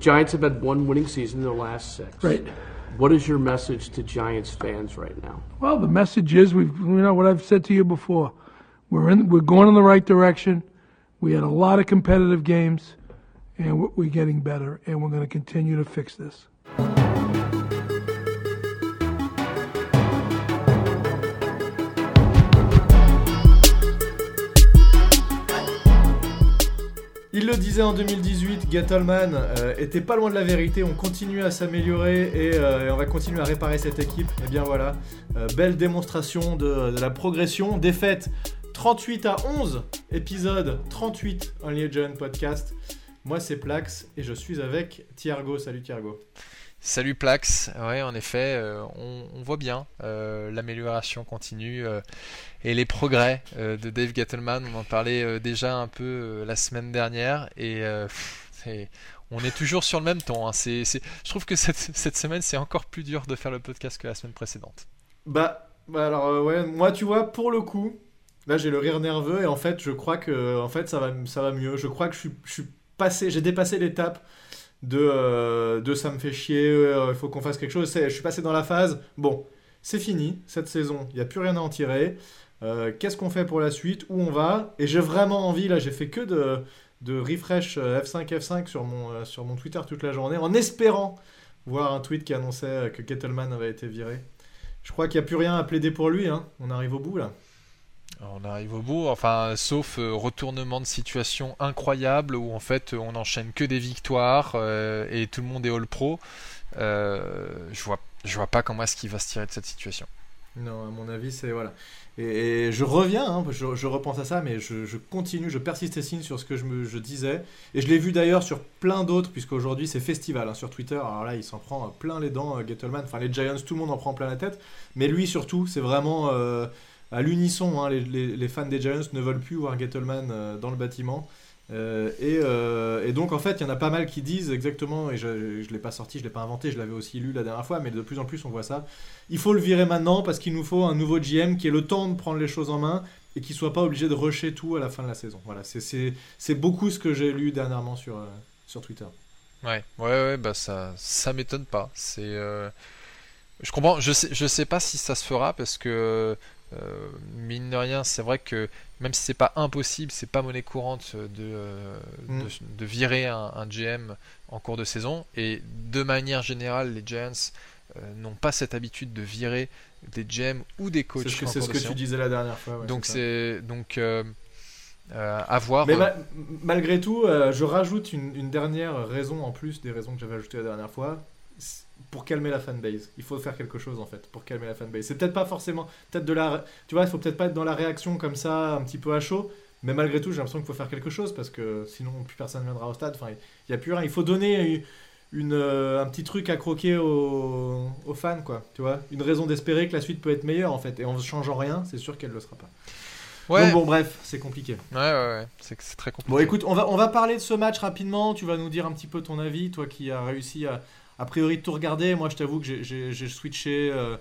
Giants have had one winning season in their last six. Right. What is your message to Giants fans right now? Well, the message is we've you know what I've said to you before. We're in we're going in the right direction. We had a lot of competitive games, and we're- we're getting better, and we're going to continue to fix this. Il le disait en 2018, Gettleman euh, était pas loin de la vérité. On continue à s'améliorer et, euh, on va continuer à réparer cette équipe. Et bien voilà, euh, belle démonstration de, la progression. Défaite 38 à 11, épisode 38 en Legend Podcast. Moi c'est Plax et je suis avec Thiergo. Salut Thiergo. Salut Plax, ouais en effet, euh, on, voit bien euh, l'amélioration continue euh, et les progrès de Dave Gettleman, on en parlait déjà un peu la semaine dernière et on est toujours sur le même ton. hein. Je trouve que cette, semaine c'est encore plus dur de faire le podcast que la semaine précédente. Bah, bah alors ouais, moi tu vois pour le coup, là j'ai le rire nerveux et en fait je crois que en fait ça va ça va mieux. Je crois que je suis passé, j'ai dépassé l'étape de euh, de ça me fait chier, euh, il faut qu'on fasse quelque chose. Je suis passé dans la phase. Bon, c'est fini cette saison, il y a plus rien à en tirer. Euh, Qu'est-ce qu'on fait pour la suite? Où on va? Et j'ai vraiment envie là, j'ai fait que de de refresh euh, F5 F5 sur mon sur mon Twitter toute la journée en espérant voir un tweet qui annonçait que Kettleman avait été viré. Je crois qu'il n'y a plus rien à plaider pour lui. Hein. On arrive au bout là. On arrive au bout, enfin, sauf euh, retournement de situation incroyable où en fait on enchaîne que des victoires euh, et tout le monde est all pro. Euh, je vois, je vois pas comment est-ce qu'il va se tirer de cette situation. Non, à mon avis, c'est voilà. Et, je reviens, hein, je, repense à ça, mais je, continue, je persiste et signe sur ce que je, disais. Et je l'ai vu d'ailleurs sur plein d'autres, puisqu'aujourd'hui c'est festival hein, sur Twitter. Alors là, il s'en prend plein les dents, Gettleman. Enfin, les Giants, tout le monde en prend plein la tête. Mais lui surtout, c'est vraiment à l'unisson. hein, les, fans des Giants ne veulent plus voir Gettleman euh, dans le bâtiment. Euh, et, euh, et donc en fait, il y en a pas mal qui disent exactement, et je ne l'ai pas sorti, je l'ai pas inventé, je l'avais aussi lu la dernière fois, mais de plus en plus on voit ça. Il faut le virer maintenant parce qu'il nous faut un nouveau GM qui ait le temps de prendre les choses en main et qui soit pas obligé de rusher tout à la fin de la saison. Voilà, c'est- beaucoup ce que j'ai lu dernièrement sur, sur Twitter. Ouais, ouais, ouais, bah ça, ça m'étonne pas. C'est, je comprends. Je sais, je sais pas si ça se fera parce que euh, mine de rien, c'est vrai que même si c'est pas impossible, c'est pas monnaie courante de, euh, Mm. de, de virer un, un GM en cours de saison. Et de manière générale, les Giants euh, n'ont pas cette habitude de virer des GM ou des C'est coachs ce que, c'est ce que tu disais la dernière fois. ouais, donc c'est donc euh, à voir. Mais ma- malgré tout, je rajoute une, une dernière raison en plus des raisons que j'avais ajoutées la dernière fois. Pour calmer la fanbase, il faut faire quelque chose en fait pour calmer la fanbase. C'est peut-être pas forcément, peut-être de la, tu vois, il faut peut-être pas être dans la réaction comme ça, un petit peu à chaud, mais malgré tout, j'ai l'impression qu'il faut faire quelque chose parce que sinon plus personne viendra au stade. Enfin, il y a plus rien. Il faut donner une, euh, un petit truc à croquer aux, aux fans, quoi. Tu vois, une raison d'espérer que la suite peut être meilleure en fait. Et en changeant rien, c'est sûr qu'elle le sera pas. ouais, Donc bon, bref, c'est compliqué. ouais, ouais, ouais, c'est c'est très compliqué. Bon, écoute, on va, on va parler de ce match rapidement. Tu vas nous dire un petit peu ton avis, toi qui as réussi à, a priori, de tout regarder. Moi, je t'avoue que j'ai- switché. euh,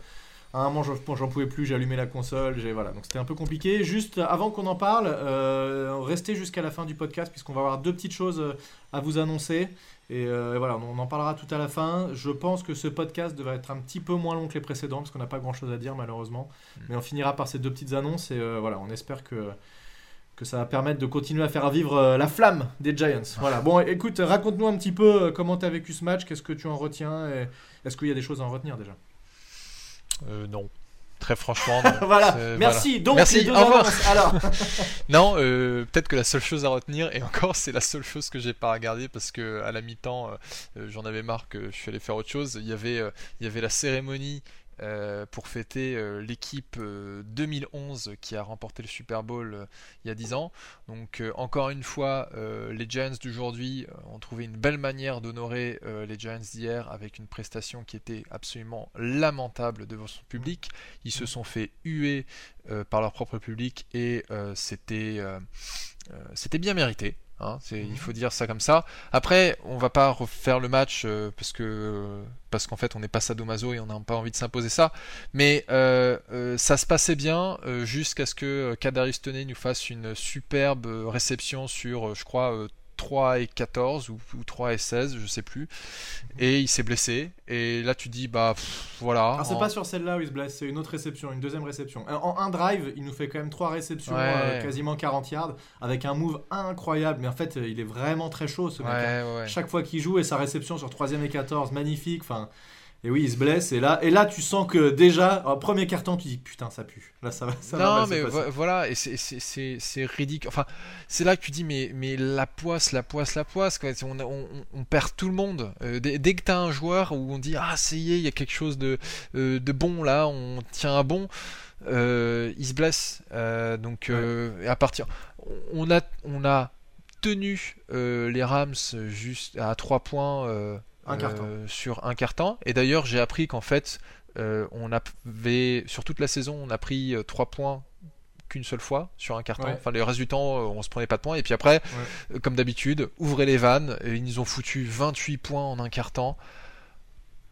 à un moment, j'en pouvais plus, j'ai allumé la console. Voilà, donc c'était un peu compliqué. Juste avant qu'on en parle, euh, restez jusqu'à la fin du podcast, puisqu'on va avoir deux petites choses euh, à vous annoncer. Et euh, voilà, on en parlera tout à la fin. Je pense que ce podcast devrait être un petit peu moins long que les précédents, parce qu'on n'a pas grand chose à dire, malheureusement. Mais on finira par ces deux petites annonces. Et euh, voilà, on espère que que ça va permettre de continuer à faire vivre euh, la flamme des Giants. Voilà. Bon, écoute, raconte-nous un petit peu euh, comment tu as vécu ce match, qu'est-ce que tu en retiens, et est-ce qu'il y a des choses à en retenir déjà? Euh, non. Très franchement, non. Voilà. Merci. Donc Merci, les deux. Alors, Non, euh, peut-être que la seule chose à retenir, et encore c'est la seule chose que j'ai pas regardé parce que à la mi-temps euh, j'en avais marre que je suis allé faire autre chose. Il y avait, euh, il y avait la cérémonie euh, pour fêter euh, l'équipe euh, 2011 qui a remporté le Super Bowl euh, il y a 10 ans. Donc euh, encore une fois, euh, les Giants d'aujourd'hui euh, ont trouvé une belle manière d'honorer euh, les Giants d'hier avec une prestation qui était absolument lamentable devant son public. Ils se sont fait huer euh, par leur propre public et euh, euh, euh, c'était bien mérité. Hein, Il faut dire ça comme ça. Après, on va pas refaire le match euh, parce que parce qu'en fait on n'est pas sadomaso et on n'a pas envie de s'imposer ça. Mais euh, euh, ça se passait bien euh, jusqu'à ce que euh, Kadarius Toney nous fasse une superbe euh, réception sur, euh, je crois, euh, 3 et 14 ou, ou 3 et 16, je sais plus. Et il s'est blessé. Et là, tu dis, bah pff, voilà. Alors, c'est En- pas sur celle-là où il se blesse, c'est une autre réception, une deuxième réception. En un drive, il nous fait quand même trois réceptions, Ouais. euh, quasiment 40 yards, avec un move incroyable. Mais en fait, euh, il est vraiment très chaud ce mec. hein. Ouais, ouais. Chaque fois qu'il joue et sa réception sur 3 et 14, magnifique. Enfin, et oui, il se blesse. Et là, et là tu sens que déjà, en premier carton, tu dis putain, ça pue. Là, ça va. Ça va non, se mais vo- voilà, et c'est- c'est- c'est c'est ridicule. Enfin, c'est là que tu dis, mais, mais la poisse, la poisse, la poisse, quoi. On, on, on perd tout le monde. Euh, dès, dès que tu as un joueur où on dit, ah, ça y est, il y a quelque chose de, euh, de bon là, on tient un bon, euh, il se blesse. Donc, à partir. On a, on a tenu les Rams juste à 3 points Un euh, sur un temps. Et d'ailleurs, j'ai appris qu'en fait, euh, on avait, sur toute la saison, on a pris 3 points qu'une seule fois sur un temps. Ouais. Enfin, le reste du temps, euh, on se prenait pas de points. Et puis après, euh, comme d'habitude, ouvrez les vannes. Et ils nous ont foutu 28 points en un temps.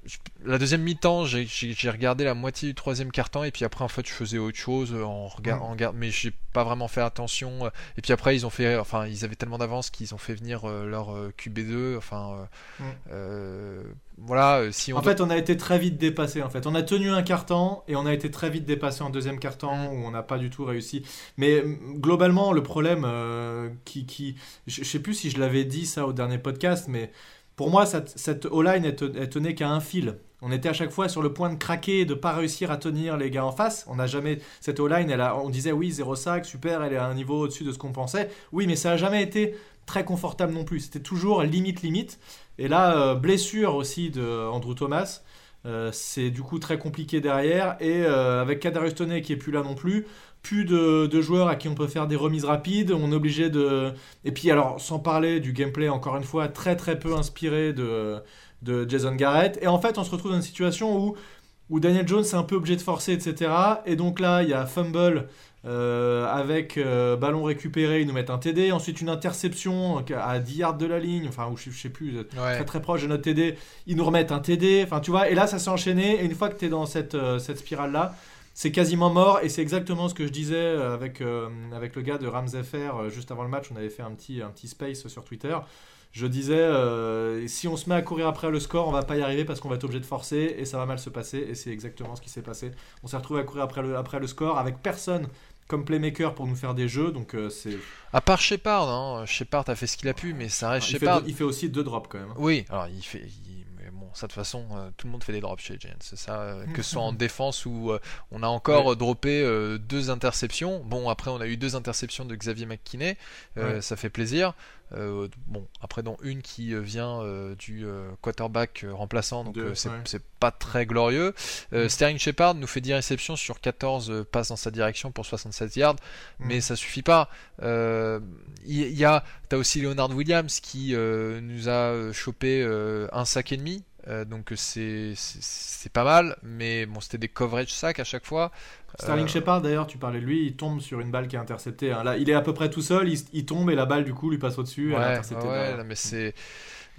Je- La deuxième mi-temps, j'ai- regardé la moitié du troisième quart-temps et puis après en fait je faisais autre chose euh, en regard, Mm. en regard- mais j'ai pas vraiment fait attention. euh, Et puis après ils ont fait, enfin ils avaient tellement d'avance qu'ils ont fait venir euh, leur euh, QB2. Enfin Mm. euh, voilà, si on En fait, on a été très vite dépassé. En fait, on a tenu un carton et on a été très vite dépassé en deuxième carton Mm. où on n'a pas du tout réussi. Mais globalement, le problème euh, qui, qui, je je sais plus si je l'avais dit ça au dernier podcast, mais pour moi, cette, cette O-line, elle, te- elle tenait qu'à un fil. On était à chaque fois sur le point de craquer et de pas réussir à tenir les gars en face. On n'a jamais cette O-line. On disait oui, 0 sac, super, elle est à un niveau au-dessus de ce qu'on pensait. Oui, mais ça a jamais été très confortable non plus. C'était toujours limite limite. Et là, euh, blessure aussi de Andrew Thomas. Euh, c'est du coup très compliqué derrière. Et euh, avec Kadarius Toney qui est plus là non plus, plus de, joueurs à qui on peut faire des remises rapides. On est obligé de. Et puis alors, sans parler du gameplay, encore une fois, très très peu inspiré de, de Jason Garrett. Et en fait, on se retrouve dans une situation où, où Daniel Jones est un peu obligé de forcer, etc. Et donc là, il y a fumble. Euh, avec euh, ballon récupéré, ils nous mettent un TD, ensuite une interception à 10 yards de la ligne, enfin, ou je, je sais plus, Ouais. très très proche de notre TD, ils nous remettent un TD, enfin tu vois, et là ça s'est enchaîné, et une fois que tu es dans cette, euh, cette spirale-là, c'est quasiment mort, et c'est exactement ce que je disais euh, avec, euh, avec le gars de Rams FR, euh, juste avant le match, on avait fait un petit, un petit space sur Twitter, je disais, euh, si on se met à courir après le score, on va pas y arriver parce qu'on va être obligé de forcer, et ça va mal se passer, et c'est exactement ce qui s'est passé. On s'est retrouvé à courir après le, après le score, avec personne comme playmaker pour nous faire des jeux, donc euh, c'est... À part Shepard, hein, Shepard a fait ce qu'il a pu, mais ça reste Il fait, Shepard. deux- il fait aussi deux drops quand même. hein. Oui, alors il fait. il- mais bon, ça de toute façon, euh, tout le monde fait des drops chez Giants. C'est ça, euh, que ce soit en défense ou euh, on a encore Ouais. droppé deux interceptions. Bon, après, on a eu deux interceptions de Xavier McKinney. Ouais. Ça fait plaisir. Euh, bon, après, dont une qui euh, vient euh, du euh, quarterback remplaçant, donc c'est ouais. pas très glorieux. Mm. Sterling Shepard nous fait 10 réceptions sur 14 euh, passes dans sa direction pour 67 yards, Mm. mais ça suffit pas. Il y, a, t'as aussi Leonard Williams qui nous a chopé un sac et demi. donc c'est pas mal, mais bon c'était des coverage sacs à chaque fois. Sterling Euh, Shepard, d'ailleurs, tu parlais de lui, il tombe sur une balle qui est interceptée. hein. Là, il est à peu près tout seul, il, il tombe et la balle, du coup, lui passe au-dessus. Ouais, interceptée mais c'est.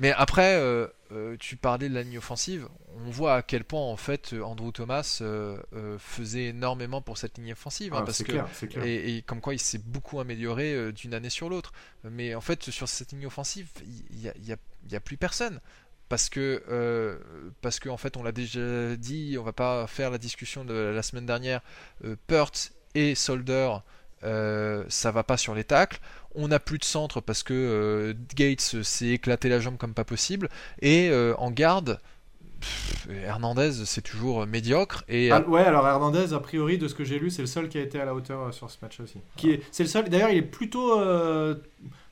Mais après, euh, euh, tu parlais de la ligne offensive. On voit à quel point en fait Andrew Thomas euh, faisait énormément pour cette ligne offensive, hein, Ah, parce que clair, et, et comme quoi il s'est beaucoup amélioré d'une année sur l'autre. Mais en fait, sur cette ligne offensive, il n'y a, il y a- il y a plus personne. Parce que, euh, parce que en fait, on l'a déjà dit, on va pas faire la discussion de la semaine dernière. Euh, Pert et Solder, euh, ça va pas sur les tacles. On n'a plus de centre parce que euh, Gates s'est éclaté la jambe comme pas possible. Et euh, en garde, Hernandez, c'est toujours euh, médiocre. Et Ah, ouais, alors Hernandez, a priori, de ce que j'ai lu, c'est le seul qui a été à la hauteur euh, sur ce match aussi. Qui est, c'est le seul. D'ailleurs, il est plutôt euh,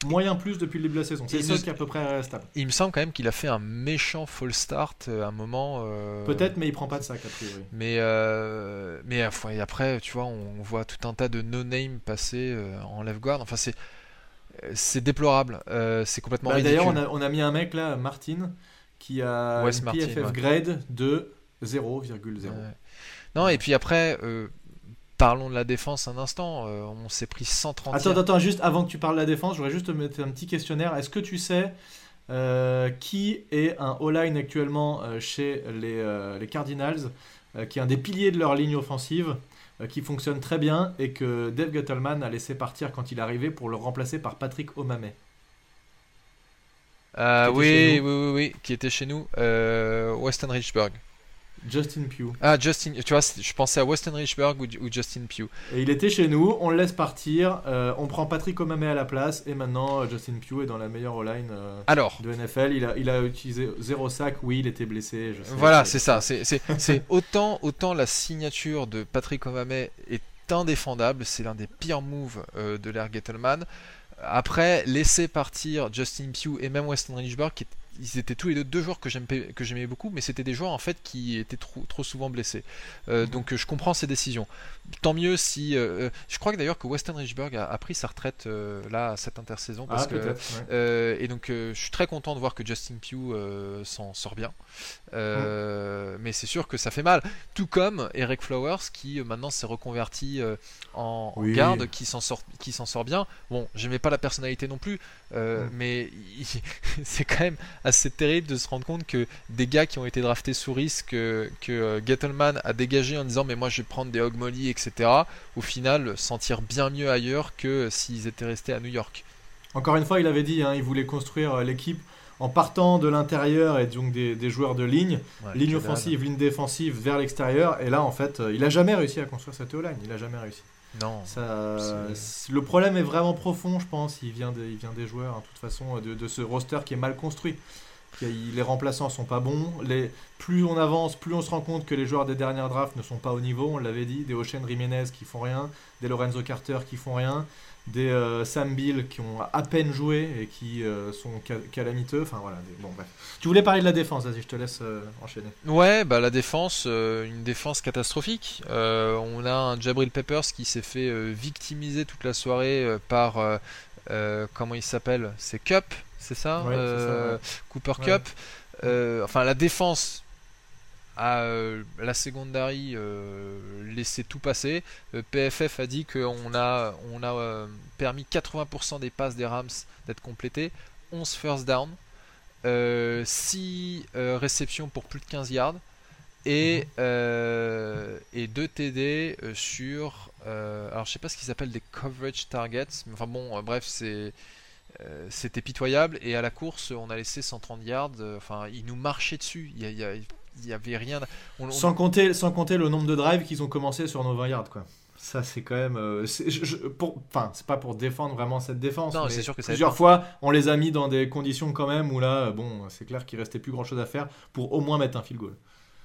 moyen plus depuis le début de la saison. C'est le seul qui est à peu près euh, stable. il me semble quand même qu'il a fait un méchant fall start euh, à un moment. euh, Peut-être, mais il prend pas de sac a priori. Mais, euh, mais euh, après, tu vois, on voit tout un tas de no-name passer euh, en left guard. Enfin, c'est euh, c'est déplorable. Euh, c'est complètement Bah, ridicule. D'ailleurs, on a, on a mis un mec là, Martin, qui a Wes une Martin, PFF ouais. grade de 0,0. Ouais. Non, et puis après, euh, parlons de la défense un instant. Euh, on s'est pris 130 Attends, attends, juste avant que tu parles de la défense, je voudrais juste te mettre un petit questionnaire. Est-ce que tu sais euh, qui est un O-line actuellement chez les, les Cardinals, qui est un des piliers de leur ligne offensive, qui fonctionne très bien et que Dave Gettleman a laissé partir quand il est arrivé pour le remplacer par Patrick Omame? Euh, oui, oui, oui, oui, qui était chez nous. Euh, Weston Richburg. Justin Pugh. Ah, Justin, tu vois, je pensais à Weston Richburg ou, ou Justin Pugh. Et il était chez nous, on le laisse partir, euh, on prend Patrick Omame à la place, et maintenant euh, Justin Pugh est dans la meilleure line euh, Alors, de NFL. Il a, il a utilisé zéro sac, oui, il était blessé. Je sais, Voilà, c'est ça. C'est, autant, autant la signature de Patrick Omame est indéfendable. C'est l'un des pires moves euh, de l'ère Gettleman. Après, laisser partir Justin Pugh et même Weston Richburg, qui ils étaient tous les deux deux joueurs que, j'aimais beaucoup, mais c'était des joueurs en fait qui étaient trop, trop souvent blessés. Euh, donc euh, je comprends ces décisions. Tant mieux si. euh, je crois que d'ailleurs que Weston Richburg a, a pris sa retraite euh, là cette intersaison parce Ah, que peut-être. ouais. et donc je suis très content de voir que Justin Pugh s'en sort bien. Euh, Mais c'est sûr que ça fait mal. Tout comme Eric Flowers qui maintenant s'est reconverti en, en Oui. garde, qui s'en sort, qui s'en sort bien. Bon, j'aimais pas la personnalité non plus, Mm. mais c'est quand même assez terrible de se rendre compte que des gars qui ont été draftés sous risque, que, que euh, Gettleman a dégagé en disant mais moi je vais prendre des Hog Molly, etc. Au final, sentir bien mieux ailleurs que s'ils étaient restés à New York. Encore une fois, il avait dit, hein, il voulait construire euh, l'équipe en partant de l'intérieur et donc des, des joueurs de ligne, Ouais, ligne offensive, ligne défensive vers l'extérieur. Et là, en fait, euh, il a jamais réussi à construire cette O-line. Il a jamais réussi. Non. Ça, le problème est vraiment profond, je pense. Il vient, des, il vient des joueurs, hein, de toute façon, de, de ce roster qui est mal construit. Les remplaçants sont pas bons. Les, plus on avance, plus on se rend compte que les joueurs des dernières drafts ne sont pas au niveau. On l'avait dit. Des Ocean Jiménez qui font rien, des Lorenzo Carter qui font rien, des euh, Sam Bill qui ont à peine joué et qui euh, sont ca- calamiteux. Enfin voilà. des- bon bref. Tu voulais parler de la défense. Vas-y, je te laisse euh, enchaîner. Ouais, bah la défense, euh, une défense catastrophique. On a un Jabril Peppers qui s'est fait victimiser toute la soirée par comment il s'appelle? C'est Cup, c'est ça, Ouais, c'est ça, ouais. Cooper Ouais. Cup. Enfin, la défense euh, la secondary euh, laissé tout passer. Euh, PFF a dit qu'on a, on a euh, permis 80% des passes des Rams d'être complétées, 11 first down, 6 réceptions pour plus de 15 yards et, euh, et 2 TD euh, sur. alors je sais pas ce qu'ils appellent des coverage targets, mais enfin bon, bref, c'est. C'était pitoyable et à la course on a laissé 130 yards. Enfin, ils nous marchaient dessus. Il y, a- il y a- il y avait rien. on- on- Sans compter, sans compter le nombre de drives qu'ils ont commencé sur nos 20 yards, quoi. Ça, c'est quand même. euh, c'est- je- je- pour- Enfin, c'est pas pour défendre vraiment cette défense. Non, mais c'est sûr que ça Plusieurs fois, on les a mis dans des conditions quand même où là, euh, bon, c'est clair qu'il restait plus grand chose à faire pour au moins mettre un field goal.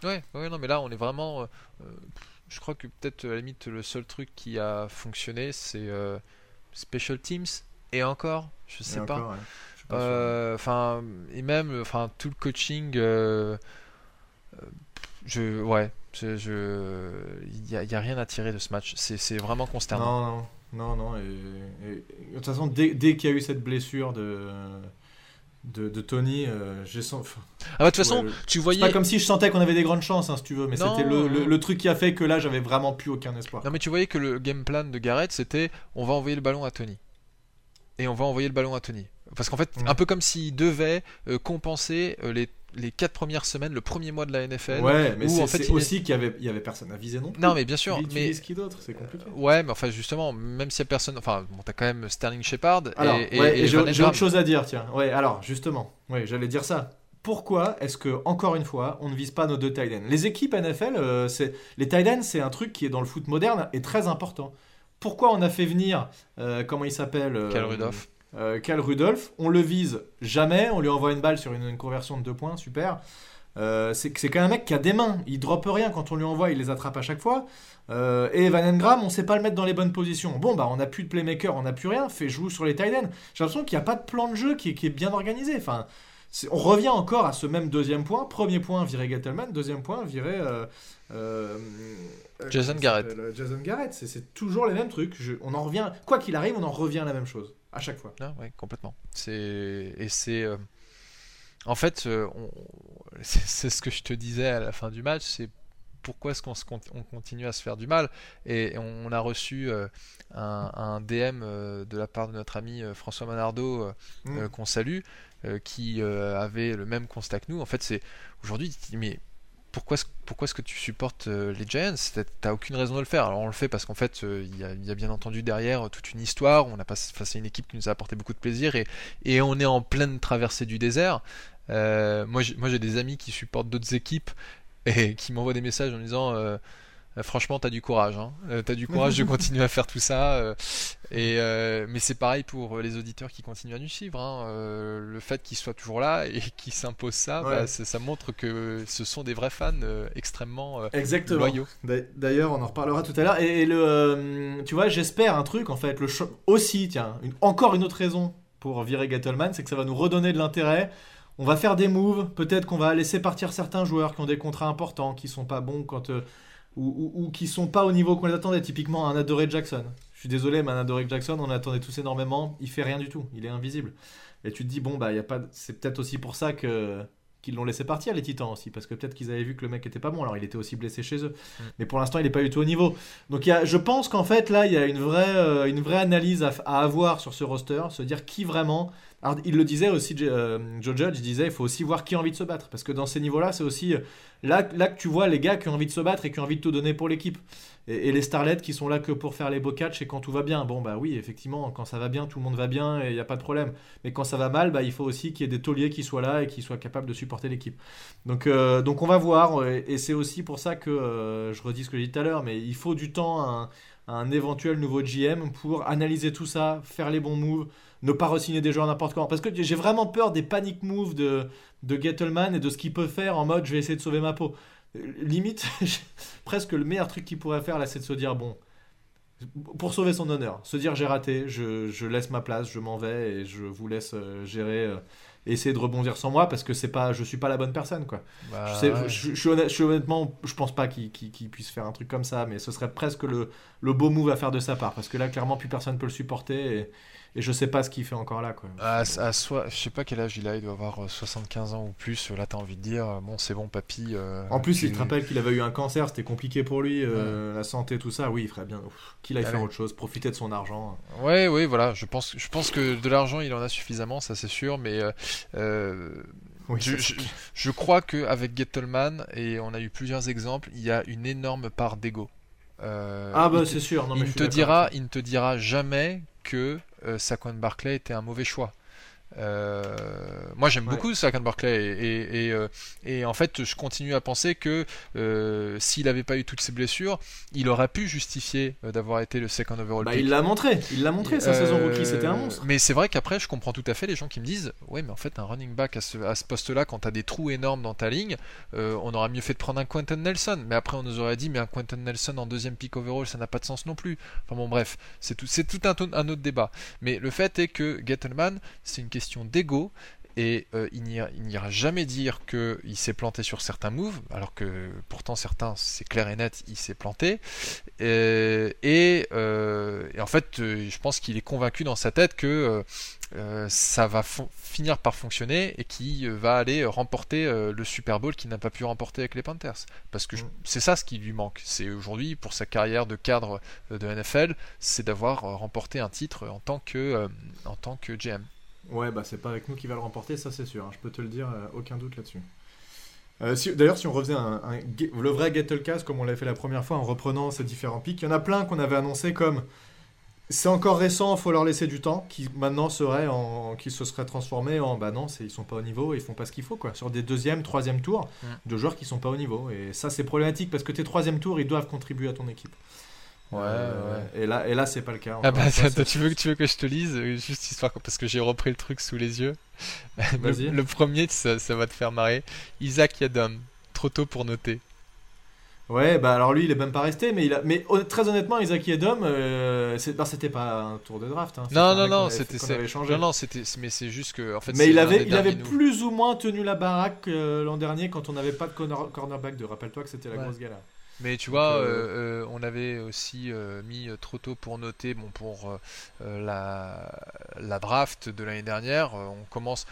Ouais, ouais, non, mais là, on est vraiment. euh, je crois que peut-être à la limite le seul truc qui a fonctionné, c'est euh, Special Teams. Et encore, je sais Et pas. ouais. Euh, Enfin, et même, enfin, tout le coaching. Euh, je, ouais, je, je- il y a, il y a rien à tirer de ce match. C'est, vraiment consternant. Non, non, non, non. Et, et- et de toute façon, dès, dès qu'il y a eu cette blessure de, de, de Tony, euh, j'ai sens. Ah bah, de toute façon, ouais, tu C'est voyais. pas comme si je sentais qu'on avait des grandes chances, hein, si tu veux, mais c'était le, le- truc qui a fait que là, j'avais vraiment plus aucun espoir. Non mais tu voyais que le game plan de Garrett c'était on va envoyer le ballon à Tony. Et on va envoyer le ballon à Tony. Parce qu'en fait, un peu comme s'il devait euh, compenser euh, les, les 4 premières semaines, le premier mois de la NFL. Ouais, mais c'est en fait, est- aussi qu'il y avait, il y avait personne à viser non plus. Non mais bien sûr, Il mais qui d'autre C'est compliqué. ouais, mais enfin justement, même s'il y a personne, enfin bon, t'as quand même Sterling Shepard Alors, et, ouais, et et j'ai autre chose à dire, tiens. Ouais, alors, justement, ouais, j'allais dire ça. Pourquoi est-ce que, encore une fois, on ne vise pas nos deux tight ends? Les équipes NFL, euh, c'est les tight ends, c'est un truc qui est dans le foot moderne et très important. Pourquoi on a fait venir, euh, comment il s'appelle euh, Cal Rudolph. Euh, Cal Rudolph On le vise jamais, on lui envoie une balle sur une, une conversion de deux points, super. Euh, c'est quand même un mec qui a des mains, il droppe rien quand on lui envoie, il les attrape à chaque fois. Euh, et Van Engram, on sait pas le mettre dans les bonnes positions. Bon, bah on n'a plus de playmaker, on n'a plus rien, fait jouer sur les tight ends. J'ai l'impression qu'il n'y a pas de plan de jeu qui est, qui est bien organisé. Enfin, on revient encore à ce même deuxième point. Premier point, virer Gettleman. Deuxième point, virer. euh, Jason Garrett. Jason Garrett. C'est- C'est toujours les mêmes trucs. Je- on en revient. Quoi qu'il arrive, on en revient à la même chose. À chaque fois. Ah ouais, complètement. C'est et c'est euh, en fait euh, on- c'est ce que je te disais à la fin du match, c'est pourquoi est-ce qu'on continue à se faire du mal et on a reçu euh, un, un DM euh, de la part de notre ami euh, François Manardo euh, Mm. euh, qu'on salue qui avait le même constat que nous. En fait, c'est aujourd'hui mais pourquoi, est-ce- pourquoi est-ce que tu supportes euh, les Giants? T'as- aucune raison de le faire. Alors on le fait parce qu'en fait, euh, il y, a, bien entendu derrière euh, toute une histoire. On a passé face à une équipe qui nous a apporté beaucoup de plaisir et, on est en pleine traversée du désert. Moi, j'ai, des amis qui supportent d'autres équipes et qui m'envoient des messages en me disant Franchement, t'as du courage. Hein. Euh, t'as du courage de continuer à faire tout ça. euh, et, euh, mais c'est pareil pour les auditeurs qui continuent à nous suivre. hein. Euh, le fait qu'ils soient toujours là et qu'ils s'imposent ça, Ouais. bah, ça, ça montre que ce sont des vrais fans euh, extrêmement euh, Exactement. loyaux. D'a- D'ailleurs, on en reparlera tout à l'heure. Et, et le, euh, tu vois, j'espère un truc en fait. Le aussi, tiens, une- encore une autre raison pour virer Gettleman, c'est que ça va nous redonner de l'intérêt. On va faire des moves. Peut-être qu'on va laisser partir certains joueurs qui ont des contrats importants, qui sont pas bons quand euh, ou, ou- ou qui sont pas au niveau qu'on les attendait. Typiquement, un Adoré Jackson. Je suis désolé, mais un Adoré Jackson, on l'attendait tous énormément. Il fait rien du tout. Il est invisible. Et tu te dis bon bah y a pas. C'est peut-être aussi pour ça que qu'ils l'ont laissé partir les Titans aussi parce que peut-être qu'ils avaient vu que le mec était pas bon alors il était aussi blessé chez eux mais pour l'instant il est pas du tout au niveau donc il y a, je pense qu'en fait là il y a une vraie euh, une vraie analyse à, à avoir sur ce roster se dire qui vraiment alors, il le disait aussi euh, Joe Judge disait il faut aussi voir qui a envie de se battre. Parce que dans ces niveaux là c'est aussi euh, là, là que tu vois les gars qui ont envie de se battre et qui ont envie de tout donner pour l'équipe. Et, les starlets qui sont là que pour faire les beaux catchs et quand tout va bien. Bon bah oui effectivement quand ça va bien tout le monde va bien et il n'y a pas de problème. Mais quand ça va mal, bah, il faut aussi qu'il y ait des tauliers qui soient là et qui soient capables de supporter l'équipe. Donc, euh, donc on va voir, et, c'est aussi pour ça que je redis ce que j'ai dit tout à l'heure, mais il faut du temps à un, un éventuel nouveau GM pour analyser tout ça, faire les bons moves, ne pas re-signer des joueurs n'importe quand. Parce que j'ai vraiment peur des panic moves de, de Gettleman et de ce qu'il peut faire en mode je vais essayer de sauver ma peau. Limite, presque le meilleur truc qu'il pourrait faire là, c'est de se dire bon, pour sauver son honneur, se dire j'ai raté, je, je laisse ma place, je m'en vais et je vous laisse euh, gérer, euh, essayer de rebondir sans moi parce que c'est pas, je suis pas la bonne personne quoi. Bah, je, sais, ouais. je, je suis honnête- je suis honnêtement, je pense pas qu'il puisse faire un truc comme ça, mais ce serait presque le, le beau move à faire de sa part parce que là clairement plus personne peut le supporter et, et je sais pas ce qu'il fait encore là quoi. À, à soi, je sais pas quel âge il a, il doit avoir euh, 75 ans ou plus. Là, t'as envie de dire, euh, bon, c'est bon, papy. euh, En plus, il te rappelle qu'il avait eu un cancer, c'était compliqué pour lui, euh, la santé, tout ça. Oui, il ferait bien qu'il aille Allez. faire autre chose, profiter de son argent. Ouais, ouais, voilà. Je pense, je pense que de l'argent, il en a suffisamment, ça c'est sûr. Mais euh, euh, Oui, je, je- je crois qu'avec Gettleman, et on a eu plusieurs exemples, il y a une énorme part d'ego. Euh, Ah bah c'est sûr. Non, mais il, je te dira, il ne te dira jamais que euh, Saquon Barclay était un mauvais choix. Euh, moi j'aime Ouais. beaucoup Saquon Barclay et, et, et, euh, et en fait je continue à penser que euh, s'il n'avait pas eu toutes ces blessures, il aurait pu justifier euh, d'avoir été le second overall Bah, pick. il l'a montré, il l'a montré sa Euh, saison rookie, c'était un monstre. Mais c'est vrai qu'après, je comprends tout à fait les gens qui me disent Ouais, mais en fait, un running back à ce, à ce poste-là, quand t'as des trous énormes dans ta ligne, euh, on aurait mieux fait de prendre un Quentin Nelson. Mais après, on nous aurait dit Mais un Quentin Nelson en deuxième pick overall, ça n'a pas de sens non plus. Enfin bon, bref, c'est tout, c'est tout un, un autre débat. Mais le fait est que Gettleman, c'est une question d'ego. Et euh, il n'ira jamais dire qu'il s'est planté sur certains moves, alors que pourtant certains, c'est clair et net, il s'est planté. Et, et, euh, et en fait, euh, je pense qu'il est convaincu dans sa tête que euh, euh, ça va finir par fonctionner et qu'il euh, va aller remporter euh, le Super Bowl qu'il n'a pas pu remporter avec les Panthers. Parce que Mm. c'est ça ce qui lui manque. C'est aujourd'hui, pour sa carrière de cadre euh, de NFL, c'est d'avoir euh, remporté un titre en tant que, euh, en tant que GM. Ouais, bah c'est pas avec nous qui va le remporter, ça c'est sûr. hein, je peux te le dire, euh, aucun doute là-dessus. Euh, si- D'ailleurs, si on refaisait un, un le vrai Gettlecast comme on l'a fait la première fois en reprenant ces différents pics, il y en a plein qu'on avait annoncé comme c'est encore récent, faut leur laisser du temps, qui maintenant seraient en, qui se seraient transformés en bah non, ils sont pas au niveau, ils font pas ce qu'il faut quoi. Sur des deuxième, troisième tours de joueurs qui sont pas au niveau et ça c'est problématique parce que tes troisième tours ils doivent contribuer à ton équipe. Euh, Et là, et là c'est pas le cas. Ah bah, tu veux, que- tu veux que je te lise euh, Juste histoire, parce que j'ai repris le truc sous les yeux. le, Vas-y. le premier, ça, ça va te faire marrer. Isaac Yadom, trop tôt pour noter. Ouais, bah alors lui, il est même pas resté, mais il a... mais hon- très honnêtement, Isaac Edom, euh, c'est- bah, c'était pas un tour de draft. hein, Non, non, non, c'était non, non, c'était, mais c'est juste que, en fait, mais il avait, il avait nous. plus ou moins tenu la baraque euh, l'an dernier quand on n'avait pas de corner- cornerback de. Rappelle-toi que c'était la Ouais. grosse galère. Mais tu vois, Donc, euh, euh, on avait aussi euh, mis euh, trop tôt pour noter, bon, pour euh, euh, la, la draft de l'année dernière, euh, on commence.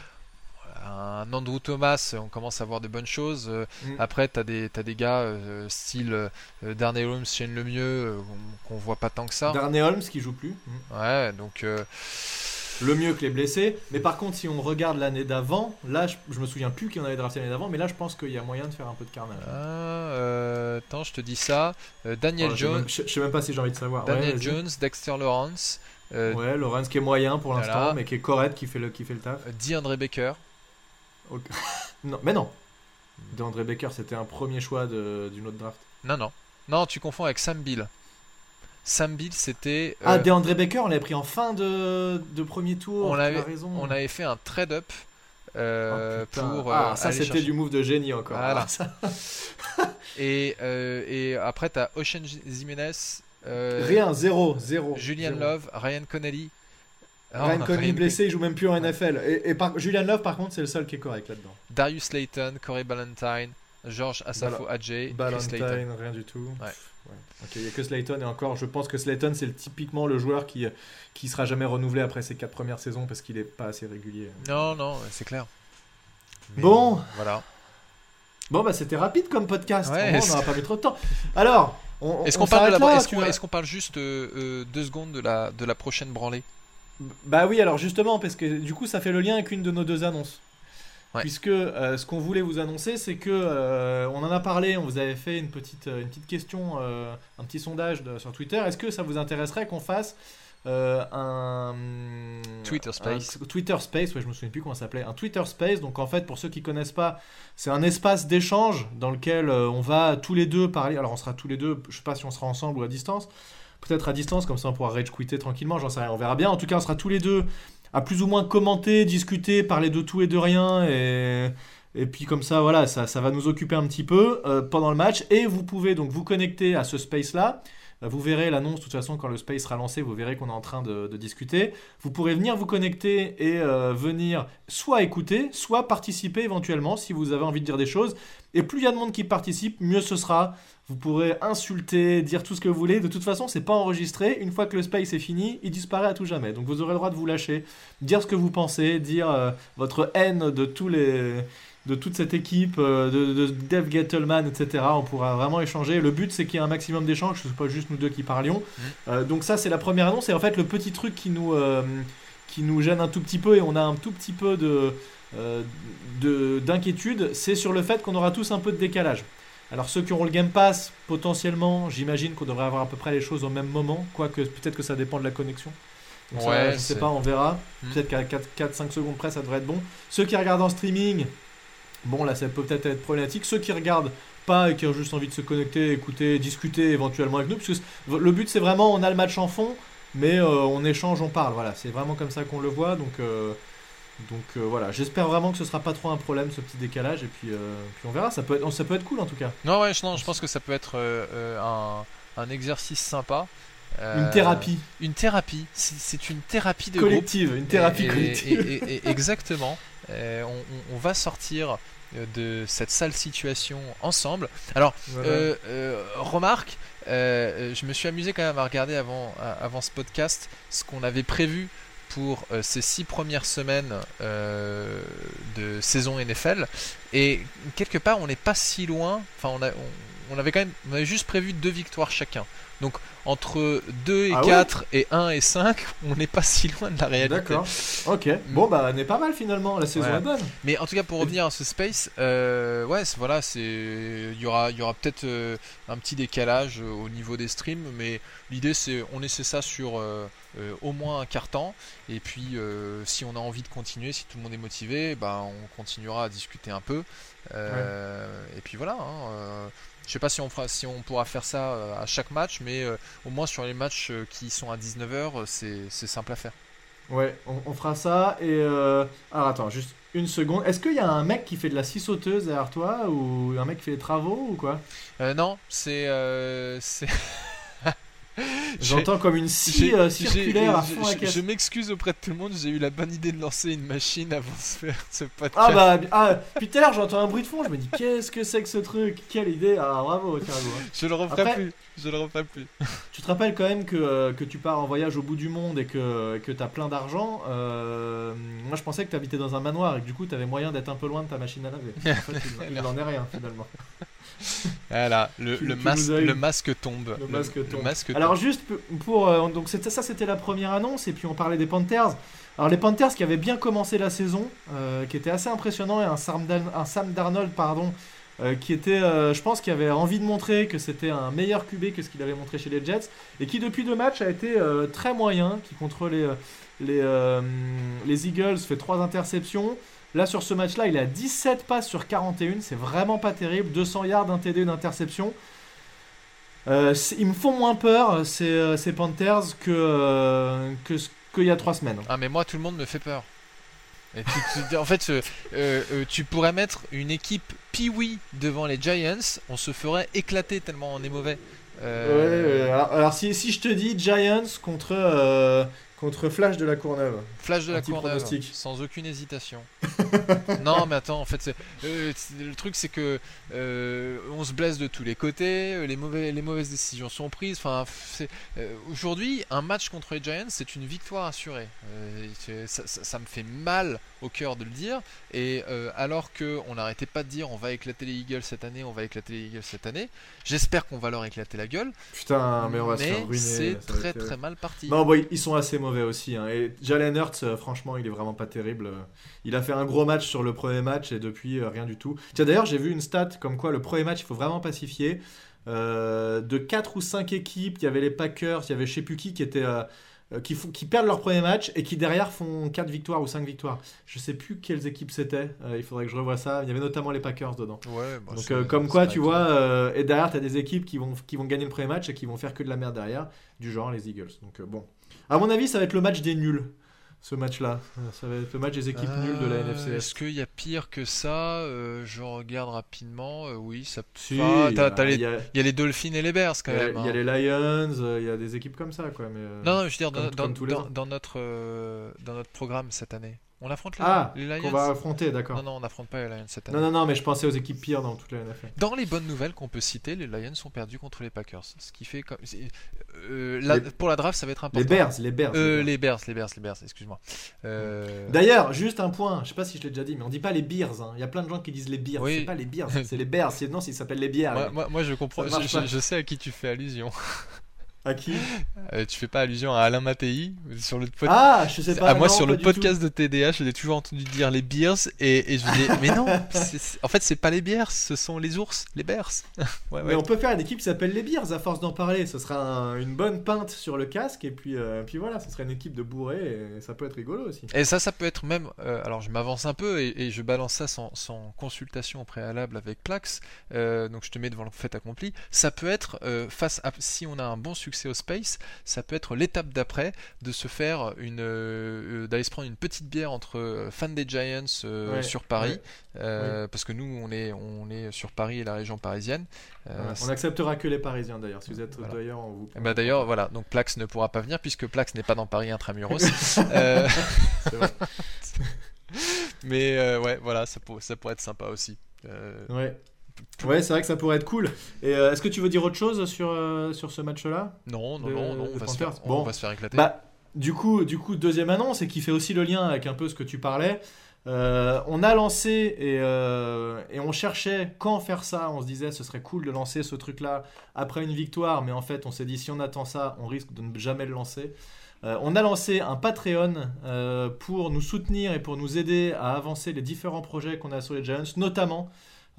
Un Andrew Thomas, on commence à voir de bonnes choses. Euh, Mm. Après, t'as des, t'as des gars euh, style euh, Darnay Holmes, Shane Lemieux, euh, qu'on qu'on voit pas tant que ça. Darnay Holmes qui joue plus. Mm. Ouais, donc euh, le mieux que les blessés. Mais par contre, si on regarde l'année d'avant, là, je, je me souviens plus qui en avait drafté l'année d'avant, mais là, je pense qu'il y a moyen de faire un peu de carnage. Ah, euh, attends, je te dis ça. Euh, Daniel Oh, Jones, Je sais même pas si j'ai envie de savoir. Daniel. Jones, Dexter Lawrence, euh, Ouais, Lawrence qui est moyen pour l'instant, Voilà. mais qui est correct, qui fait le, qui fait le taf. DeAndre Baker. Non, mais non. DeAndre Baker, c'était un premier choix d'une autre draft. Non, non. Non, tu confonds avec Sam Bill. Sam Bill, c'était. Ah, euh, DeAndre Baker, on l'avait pris en fin de, de premier tour. on avait, raison. on avait fait un trade-up euh, Oh, pour. ah, euh, ça aller c'était du move de génie encore. Voilà. Ah, ça- Et, euh, et après, t'as Ocean Jimenez, euh, Rien, zéro, zéro. Julian zéro. Love, Ryan Connelly. Ah, Ryan Conley blessé, il joue même plus en NFL. Et, et par, Julian Love, par contre, c'est le seul qui est correct là-dedans. Darius Layton, Corey Ballantyne, George Asafo Chris Layton. Ballantyne, rien du tout. Ouais. Ouais. Ok, il n'y a que Slayton et encore, je pense que Slayton c'est typiquement le joueur qui qui sera jamais renouvelé après ses quatre premières saisons parce qu'il est pas assez régulier. Non, non, c'est clair. Mais, Bon. euh, voilà. Bon bah c'était rapide comme podcast. Ouais, Au moins, on n'aura pas mis trop de temps. Alors, on, Est-ce on qu'on parle, qu'on- est-ce qu'on parle juste euh, euh, deux secondes de la, de la prochaine branlée? Bah oui, alors justement, parce que du coup, ça fait le lien avec une de nos deux annonces. Ouais. Puisque euh, ce qu'on voulait vous annoncer, c'est que euh, on en a parlé, on vous avait fait une petite, euh, une petite question, euh, un petit sondage de- sur Twitter. Est-ce que ça vous intéresserait qu'on fasse un Twitter Space. un Twitter Space, ouais, je me souviens plus comment ça s'appelait. Un Twitter Space. Donc en fait, pour ceux qui connaissent pas, c'est un espace d'échange dans lequel on va tous les deux parler. Alors on sera tous les deux, je sais pas si on sera ensemble ou à distance. Peut-être à distance, comme ça on pourra rage quitter tranquillement, j'en sais rien, on verra bien. En tout cas, on sera tous les deux à plus ou moins commenter, discuter, parler de tout et de rien. Et, puis comme ça, voilà, ça, ça va nous occuper un petit peu euh, pendant le match. Et vous pouvez donc vous connecter à ce space-là. Euh, Vous verrez l'annonce, de toute façon, quand le space sera lancé, vous verrez qu'on est en train de, de discuter. Vous pourrez venir vous connecter et euh, venir soit écouter, soit participer éventuellement si vous avez envie de dire des choses. Et plus il y a de monde qui participe, mieux ce sera. Vous pourrez insulter, dire tout ce que vous voulez. De toute façon, c'est pas enregistré. Une fois que le space est fini, il disparaît à tout jamais. Donc vous aurez le droit de vous lâcher, dire ce que vous pensez, dire euh, votre haine de tous les de toute cette équipe, euh, de, de Dave Gettleman, etc. On pourra vraiment échanger. Le but, c'est qu'il y ait un maximum d'échanges, ce soit pas juste nous deux qui parlions. Euh, donc ça, c'est la première annonce. Et en fait, le petit truc qui nous, euh, qui nous gêne un tout petit peu, et on a un tout petit peu de euh, de- d'inquiétude, c'est sur le fait qu'on aura tous un peu de décalage. Alors ceux qui auront le Game Pass, potentiellement, j'imagine qu'on devrait avoir à peu près les choses au même moment, quoique peut-être que ça dépend de la connexion. Donc ça, Ouais, je sais pas, on verra. Peut-être qu'à 4-5 secondes près, ça devrait être bon. Ceux qui regardent en streaming, bon là, ça peut peut-être être problématique. Ceux qui regardent pas et qui ont juste envie de se connecter, écouter, discuter éventuellement avec nous, parce que le but c'est vraiment, on a le match en fond, mais euh, on échange, on parle. Voilà, c'est vraiment comme ça qu'on le voit. Donc, euh, donc euh, voilà, j'espère vraiment que ce sera pas trop un problème ce petit décalage, et puis, puis on verra. Ça peut être, ça peut être cool en tout cas. Non, ouais, je, non, je pense que ça peut être un, un exercice sympa. Euh, Une thérapie Une thérapie. C'est une thérapie de groupe. collective, une thérapie Et- collective. et- exactement. Euh, on, va sortir euh, de cette sale situation ensemble. Alors, Voilà. euh, euh, remarque, je me suis amusé quand même à regarder avant, avant ce podcast ce qu'on avait prévu pour ces six premières semaines de saison NFL. Et quelque part, on n'est pas si loin. Enfin, on, a, on, on avait quand même, on avait juste prévu deux victoires chacun. Donc, entre 2 et Ah ouais 4 et 1 et 5, on n'est pas si loin de la réalité. D'accord. Ok. Bon bah, on est pas mal finalement. La saison Ouais. est bonne. Mais en tout cas, pour revenir à ce space, euh, ouais, voilà, c'est, il y aura, il y aura peut-être euh, un petit décalage euh, au niveau des streams, mais l'idée c'est, on essaie ça sur au moins un quart temps, et puis si on a envie de continuer, si tout le monde est motivé, bah, on continuera à discuter un peu, et puis voilà. hein, je sais pas si on fera, si on pourra faire ça à chaque match, mais euh, au moins sur les matchs euh, qui sont à 19h, c'est, c'est simple à faire. Ouais, on, on fera ça. Et euh... alors attends, juste une seconde. Est-ce qu'il y a un mec qui fait de la scie sauteuse derrière toi ou un mec qui fait des travaux ou quoi? Euh, non, c'est, euh, J'entends comme une scie euh, circulaire à fond je, caisse. je m'excuse auprès de tout le monde, j'ai eu la bonne idée de lancer une machine avant de faire ce podcast. Ah bah ah, puis tout à l'heure j'entends un bruit de fond, je me dis qu'est-ce que c'est que ce truc? Quelle idée Ah bravo Thiago. hein. Je le referai Après- plus. Je le referai plus. Tu te rappelles quand même que, euh, que tu pars en voyage au bout du monde et que, que t'as plein d'argent. euh, moi je pensais que t'habitais dans un manoir et que du coup t'avais moyen d'être un peu loin de ta machine à laver. En fait, il, il en est rien finalement. Voilà, le, Tu- le masque, le tombe. Le masque tombe. masque Alors juste pour euh, donc ça c'était la première annonce et puis on parlait des Panthers. Alors les Panthers qui avaient bien commencé la saison, euh, qui était assez impressionnant et un Sam, Dan- un Sam Darnold pardon, euh, qui était, je pense, qui avait envie de montrer que c'était un meilleur QB que ce qu'il avait montré chez les Jets et qui depuis deux matchs a été très moyen, qui contre les les, les Eagles fait trois interceptions. Là sur ce match-là, il a 17 passes sur 41, c'est vraiment pas terrible, 200 yards, un TD, une interception. Euh, ils me font moins peur ces, euh, ces Panthers que euh, que ce- qu'il y a trois semaines. Ah, mais moi, tout le monde me fait peur. Et tu- tu- en fait, euh, tu pourrais mettre une équipe Pee-Wee devant les Giants, on se ferait éclater tellement on est mauvais. Ouais, alors, alors si, si je te dis Giants contre euh, contre Flash de la Courneuve. Flash de la Courneuve, pronostic. sans aucune hésitation. non, mais attends, en fait, euh, le truc c'est que euh, on se blesse de tous les côtés, euh, les, mauvais, les mauvaises décisions sont prises. Enfin, euh, aujourd'hui, un match contre les Giants, c'est une victoire assurée. Ça, ça- ça me fait mal au cœur de le dire. Et alors que on n'arrêtait pas de dire on va éclater les Eagles cette année, on va éclater les Eagles cette année, j'espère qu'on va leur éclater la gueule. Putain, mais on va se faire ruiner. c'est très très mal parti. Non, bon, ils sont assez mauvais aussi. hein. Et Jalen Hurts, euh, franchement, il est vraiment pas terrible. Il a fait un gros match sur le premier match et depuis, euh, rien du tout. Tiens, d'ailleurs, j'ai vu une stat comme quoi le premier match, il faut vraiment pacifier. Euh, de 4 ou 5 équipes, il y avait les Packers, il y avait je sais plus qui qui euh, qui, font- qui perdent leur premier match et qui derrière font 4 victoires ou 5 victoires. Je sais plus quelles équipes c'était, Euh, il faudrait que je revoie ça. Il y avait notamment les Packers dedans. Ouais, bah, Donc euh, comme quoi, tu vois, euh, et derrière, tu as des équipes qui vont, qui vont gagner le premier match et qui vont faire que de la merde derrière, du genre les Eagles. Donc euh, bon. À mon avis, ça va être le match des nuls, ce match-là. Euh, Ça va être le match des équipes nulles de la Euh, NFC. Est-ce qu'il y a pire que ça Euh, Je regarde rapidement. euh, oui, ça. Si, Ah, il y t'as- a- t'as les- il y a, Il y a les Dolphins et les Bears quand il y a- même. il y a hein. les Lions, euh, il y a des équipes comme ça, quoi. Mais, euh, Non, non, je veux dire, dans, comme- dans- comme tous les dans- ans. dans notre, euh, dans notre programme cette année. On affronte les, Ah, les Lions qu'on va affronter, d'accord. Non, non, on n'affronte pas les Lions cette année. Non, non, non, mais je pensais aux équipes pires dans toute la NFL. Dans les bonnes nouvelles qu'on peut citer, les Lions sont perdus contre les Packers. Ce qui fait. comme- euh, la- Les- Pour la draft, ça va être important. Les Bears, les Bears. Euh, les Bears. les Bears, les Bears, excuse-moi. Euh, D'ailleurs, juste un point, je sais pas si je l'ai déjà dit, mais on dit pas les Bears. hein. Il y a plein de gens qui disent les Bears. Oui. C'est pas les Bears, c'est les Bears. Sinon, ils s'appellent les bières. moi, moi, moi, je comprends. Je sais à qui tu fais allusion. À qui Euh, tu fais pas allusion à Alain Mattei sur le podcast. Ah, je sais pas. Ah, moi, non, sur le podcast de TDH, je l'ai toujours entendu dire les Bears et, et je dis mais non, en fait, c'est pas les Bears, ce sont les ours, les Bears. ouais, tout. ouais. Mais on peut faire une équipe qui s'appelle les Bears à force d'en parler. Ce sera un- une bonne pinte sur le casque et puis, euh, puis voilà, ce sera une équipe de bourrés et ça peut être rigolo aussi. Et ça, ça peut être même. euh, alors, je m'avance un peu et, et je balance ça sans, sans consultation au préalable avec Plax. donc, je te mets devant le fait accompli. Ça peut être face à si on a un bon succès au space, ça peut être l'étape d'après de se faire une, euh, euh, d'aller se prendre une petite bière entre euh, fans des Giants euh, Ouais, sur Paris, ouais. parce que nous, on est, on est sur Paris et la région parisienne. On acceptera que les Parisiens d'ailleurs. Si vous êtes Voilà. d'ailleurs, on vous. eh ben, d'ailleurs, voilà, donc Plax ne pourra pas venir puisque Plax n'est pas dans Paris intramuros. Mais ouais, voilà, ça, pour- ça pourrait être sympa aussi. Euh, Ouais. Ouais, c'est vrai que ça pourrait être cool. Et euh, est-ce que tu veux dire autre chose sur, euh, sur ce match-là? Non, non, De- non, non, on va, se faire, on va se faire éclater. Bah, du coup, du coup, deuxième annonce et qui fait aussi le lien avec un peu ce que tu parlais. Euh, on a lancé et, et on cherchait quand faire ça. On se disait ce serait cool de lancer ce truc-là après une victoire, mais en fait on s'est dit si on attend ça, on risque de ne jamais le lancer. Euh, on a lancé un Patreon euh, pour nous soutenir et pour nous aider à avancer les différents projets qu'on a sur les Giants, notamment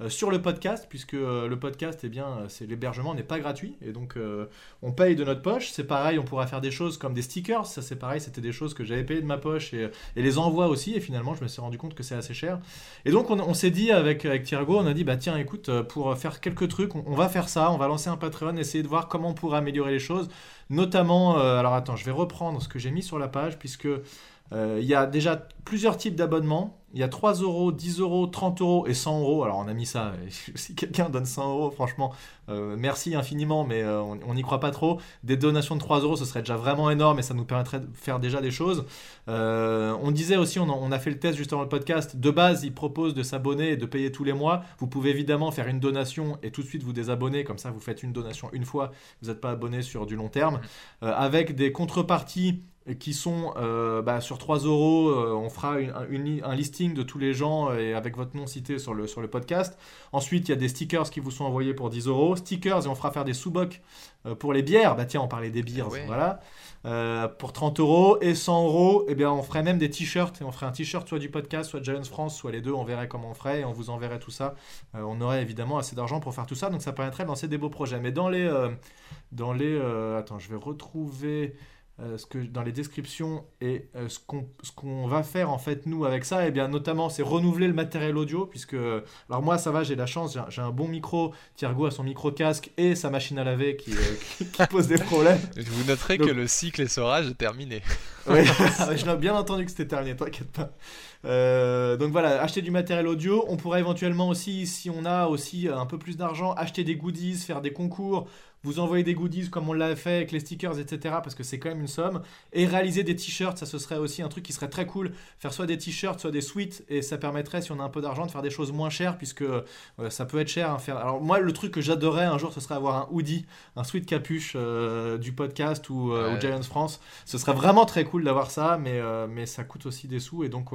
sur le podcast, puisque euh, le podcast, eh bien, euh, c'est l'hébergement n'est pas gratuit, et donc euh, on paye de notre poche. C'est pareil, on pourra faire des choses comme des stickers. Ça, c'est pareil, c'était des choses que j'avais payées de ma poche et, les envois aussi. Et finalement, je me suis rendu compte que c'est assez cher. Et donc, on, s'est dit avec, avec Thiergo, on a dit, bah tiens, écoute, euh, pour faire quelques trucs, on, va faire ça. On va lancer un Patreon, essayer de voir comment on pourrait améliorer les choses. Notamment, euh, alors attends, je vais reprendre ce que j'ai mis sur la page, puisque euh, il y a déjà plusieurs types d'abonnements. Il y a 3 euros, 10 euros, 30 euros et 100 euros. Alors on a mis ça. Si quelqu'un donne 100 euros, franchement, euh, merci infiniment, mais euh, on n'y croit pas trop. Des donations de 3 euros, ce serait déjà vraiment énorme et ça nous permettrait de faire déjà des choses. Euh, on disait aussi, on, a fait le test juste avant le podcast. De base, ils proposent de s'abonner et de payer tous les mois. Vous pouvez évidemment faire une donation et tout de suite vous désabonner. Comme ça, vous faites une donation une fois. Vous n'êtes pas abonné sur du long terme. Euh, avec des contreparties qui sont euh, bah, sur 3 euros. euh, on fera une- une- un listing de tous les gens euh, et avec votre nom cité sur le, sur le podcast. Ensuite, il y a des stickers qui vous sont envoyés pour 10 euros. Stickers et on fera faire des sous-bocs pour les bières. Bah tiens, on parlait des bières, ouais. voilà. Euh, pour 30 euros et 100 euros, eh bien, on ferait même des t-shirts et on ferait un t-shirt soit du podcast, soit de Giants France, soit les deux. On verrait comment on ferait et on vous enverrait tout ça. On aurait évidemment assez d'argent pour faire tout ça, donc ça permettrait de lancer des beaux projets. Mais dans les, dans les, attends, je vais retrouver euh, ce que dans les descriptions et euh, ce qu'on va faire en fait nous avec ça, et bien notamment c'est renouveler le matériel audio puisque alors moi ça va, j'ai la chance, j'ai un- j'ai un bon micro. Thiergo a son micro casque et sa machine à laver qui, euh, qui- qui pose des problèmes. Vous noterez Donc- que le cycle essorage est terminé. Oui, je l'ai bien entendu que c'était terminé, t'inquiète pas. Euh, donc voilà, acheter du matériel audio. On pourrait éventuellement aussi, si on a aussi un peu plus d'argent, acheter des goodies, faire des concours, vous envoyer des goodies comme on l'a fait avec les stickers, etc. Parce que c'est quand même une somme. Et réaliser des t-shirts, ça ce serait aussi un truc qui serait très cool. Faire soit des t-shirts, soit des suites. Et ça permettrait, si on a un peu d'argent, de faire des choses moins chères, puisque euh, ça peut être cher. hein, faire... Alors moi, le truc que j'adorerais un jour, ce serait avoir un hoodie, un sweat capuche euh, du podcast ou, euh, Ouais. ou Giants France. Ce serait vraiment très cool d'avoir ça, mais, mais ça coûte aussi des sous. Et donc,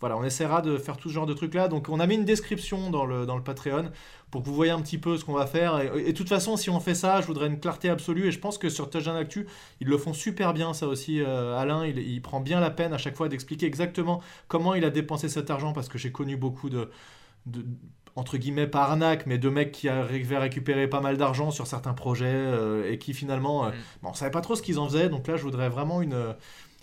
voilà, on essaiera de faire tout ce genre de trucs-là. Donc, on a mis une description dans le, dans le Patreon pour que vous voyez un petit peu ce qu'on va faire. Et, de toute façon, si on fait ça, je voudrais une clarté absolue. Et je pense que sur Touchdown Actu, ils le font super bien, ça aussi. Euh, Alain, il, il prend bien la peine à chaque fois d'expliquer exactement comment il a dépensé cet argent, parce que j'ai connu beaucoup de, de- entre guillemets, pas arnaque, mais de mecs qui arrivaient à récupérer pas mal d'argent sur certains projets euh, et qui finalement, euh, Mm. bon, on savait pas trop ce qu'ils en faisaient. Donc là, je voudrais vraiment une,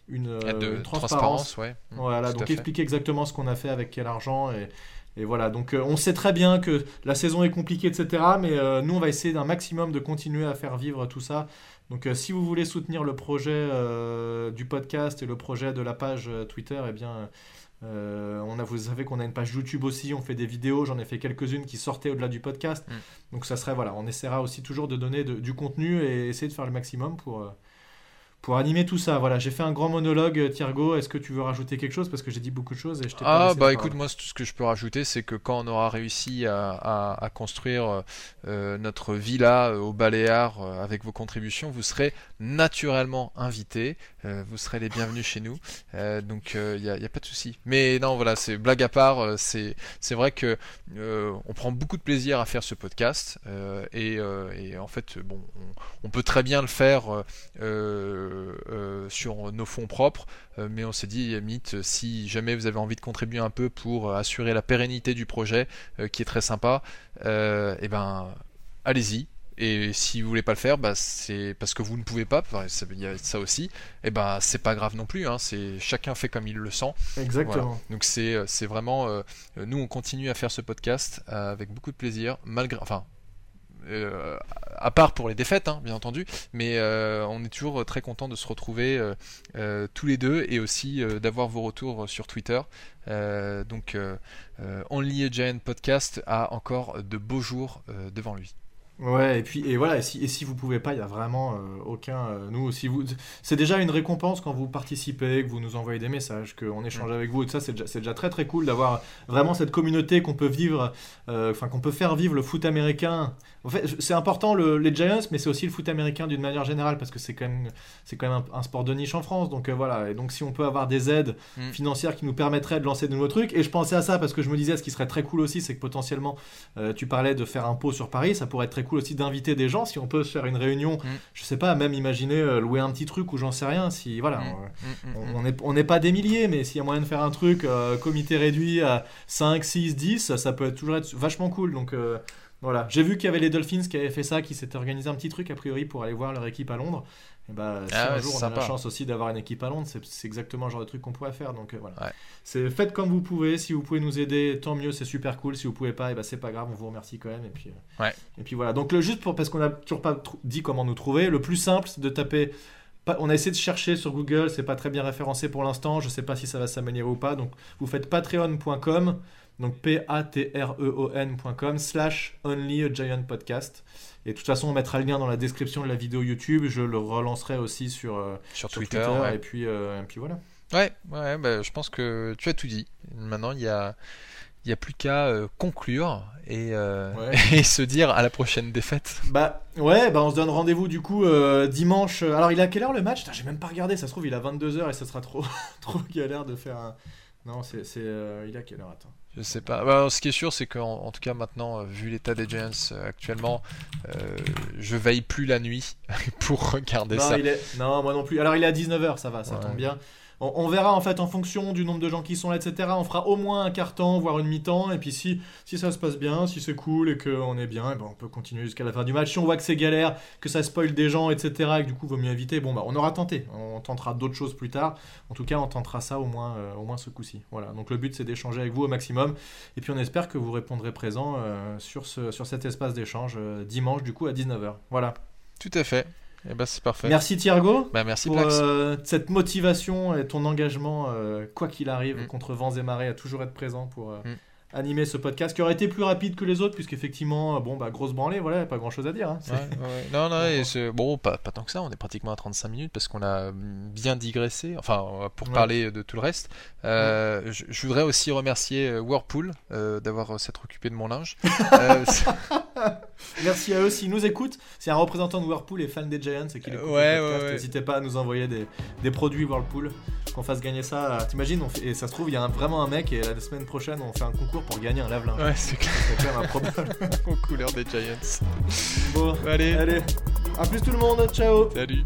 une, de une transparence, ouais. Mm, voilà, donc expliquer exactement ce qu'on a fait avec quel argent et, et voilà. Donc euh, on sait très bien que la saison est compliquée, etc. Mais euh, nous, on va essayer d'un maximum de continuer à faire vivre tout ça. Donc euh, si vous voulez soutenir le projet du podcast et le projet de la page Twitter, eh bien on a, vous savez qu'on a une page YouTube aussi, on fait des vidéos, j'en ai fait quelques-unes qui sortaient au-delà du podcast. Mm. Donc ça serait, voilà, on essaiera aussi toujours de donner de- du contenu et essayer de faire le maximum pour, pour animer tout ça. Voilà, j'ai fait un grand monologue, euh, Thiergo, est-ce que tu veux rajouter quelque chose? Parce que j'ai dit beaucoup de choses et je t'ai pas Ah bah écoute moi tout ce que je peux rajouter c'est que quand on aura réussi à, à- à construire euh, notre villa euh, au Baléares euh, avec vos contributions vous serez naturellement invités euh, vous serez les bienvenus chez nous. Euh, donc il n'y a, y a pas de souci. Mais non voilà c'est blague à part euh, c'est c'est vrai que euh, on prend beaucoup de plaisir à faire ce podcast euh, et, euh, et en fait bon on, on peut très bien le faire euh, euh, euh, sur nos fonds propres euh, mais on s'est dit, mythe, si jamais vous avez envie de contribuer un peu pour euh, assurer la pérennité du projet, euh, qui est très sympa, euh, et ben, allez-y. Et si vous voulez pas le faire, bah, c'est parce que vous ne pouvez pas. Il y a ça aussi. Et ben, c'est pas grave non plus. Hein, c'est chacun fait comme il le sent. Exactement. Donc c'est euh, c'est vraiment euh, nous on continue à faire ce podcast euh, avec beaucoup de plaisir malgré enfin euh, à part pour les défaites hein, bien entendu mais euh, on est toujours très content de se retrouver euh, tous les deux et aussi d'avoir vos retours sur Twitter. Donc Only a Giant Podcast a encore de beaux jours devant lui Ouais, et puis et voilà, et si, et si vous pouvez pas, il y a vraiment euh, aucun. euh, nous, si vous, c'est déjà une récompense quand vous participez, que vous nous envoyez des messages, qu'on échange avec vous et tout ça, c'est déjà, c'est déjà très très cool d'avoir vraiment cette communauté qu'on peut vivre, euh, enfin qu'on peut faire vivre le foot américain. En fait, c'est important le- les Giants, mais c'est aussi le foot américain d'une manière générale parce que c'est quand même, c'est quand même un, un sport de niche en France. Donc voilà, et donc si on peut avoir des aides Mm. financières qui nous permettraient de lancer de nouveaux trucs, et je pensais à ça parce que je me disais, ce qui serait très cool aussi, c'est que potentiellement tu parlais de faire un pot sur Paris, ça pourrait être très cool aussi d'inviter des gens si on peut se faire une réunion. Mm. Je sais pas, même imaginer euh, louer un petit truc ou j'en sais rien. Si voilà, Mm. on- Mm, on- on n'est on n'est pas des milliers, mais s'il y a moyen de faire un truc euh, comité réduit à 5, 6, 10, ça peut être toujours être vachement cool. Donc euh, voilà, j'ai vu qu'il y avait les Dolphins qui avaient fait ça, qui s'étaient organisé un petit truc a priori pour aller voir leur équipe à Londres. Et bah, si Ah un ouais, jour on a la chance aussi d'avoir une équipe à Londres, c'est exactement le genre de truc qu'on pourrait faire. Donc euh, voilà. Ouais. C'est faites comme vous pouvez. Si vous pouvez nous aider, tant mieux, c'est super cool. Si vous pouvez pas, et bah, c'est pas grave, on vous remercie quand même. Et puis, euh, Ouais. et puis voilà. Donc le juste pour parce qu'on a toujours pas dit comment nous trouver, le plus simple c'est de taper. On a essayé de chercher sur Google, c'est pas très bien référencé pour l'instant. Je sais pas si ça va s'améliorer ou pas. Donc vous faites patreon.com, donc p-a-t-r-e-o-n.com slash only a giant podcast. Et de toute façon, on mettra le lien dans la description de la vidéo YouTube. Je le relancerai aussi sur, euh, sur sur Twitter, ouais. Et puis, euh, et puis voilà. Ouais, ouais, bah, je pense que tu as tout dit. Maintenant, il y a, il n'y a plus qu'à euh, conclure et, euh, Ouais. et se dire à la prochaine défaite. Bah ouais, bah on se donne rendez-vous du coup euh, dimanche. Alors il à quelle heure le match? J'ai même pas regardé, ça se trouve il à 22h et ça sera trop, trop galère de faire un... Non, c'est... il à quelle heure Attends. Je sais pas. Bah, ce qui est sûr, c'est qu'en en tout cas maintenant, vu l'état des Giants euh, actuellement, euh, je veille plus la nuit pour regarder non, ça. il est... non, moi non plus. Alors il est à 19h, ça va, ça Ouais. tombe bien. On, verra en fait en fonction du nombre de gens qui sont là, etc. On fera au moins un quart temps, voire une mi-temps. Et puis si, si ça se passe bien, si c'est cool et qu'on est bien, eh ben, on peut continuer jusqu'à la fin du match. Si on voit que c'est galère, que ça spoil des gens, etc. Et que du coup vaut mieux éviter, bon bah on aura tenté. On tentera d'autres choses plus tard. En tout cas, on tentera ça au moins, euh, au moins ce coup-ci. Voilà. Donc le but c'est d'échanger avec vous au maximum. Et puis on espère que vous répondrez présent euh, sur, ce, sur cet espace d'échange euh, dimanche du coup à 19h. Voilà. Tout à fait. Et bah c'est parfait. Merci Thiergo Bah, merci pour euh, cette motivation et ton engagement, euh, quoi qu'il arrive, Mm. contre vents et marées, à toujours être présent pour euh, Mm. animer ce podcast qui aurait été plus rapide que les autres, puisqu'effectivement, bon, bah, grosse branlée, voilà, pas grand chose à dire. hein. C'est- Ouais, ouais. Non, non, Bon, et pas, pas tant que ça, on est pratiquement à 35 minutes parce qu'on a bien digressé, enfin, pour Ouais. parler de tout le reste. Je, voudrais aussi remercier Whirlpool d'avoir s'être occupé de mon linge. Merci à eux s'ils nous écoutent. Si un représentant de Whirlpool est fan des Giants et qu'il écoute Ouais, le podcast, ouais, ouais. n'hésitez pas à nous envoyer des, des produits Whirlpool, qu'on fasse gagner ça. T'imagines, on fait- et ça se trouve, il y a un- vraiment un mec et la semaine prochaine, on fait un concours pour gagner un lave-linge. ouais, c'est clair, C'est quand même improbable. aux couleurs des Giants. Bon, Allez, allez, à plus tout le monde, ciao salut.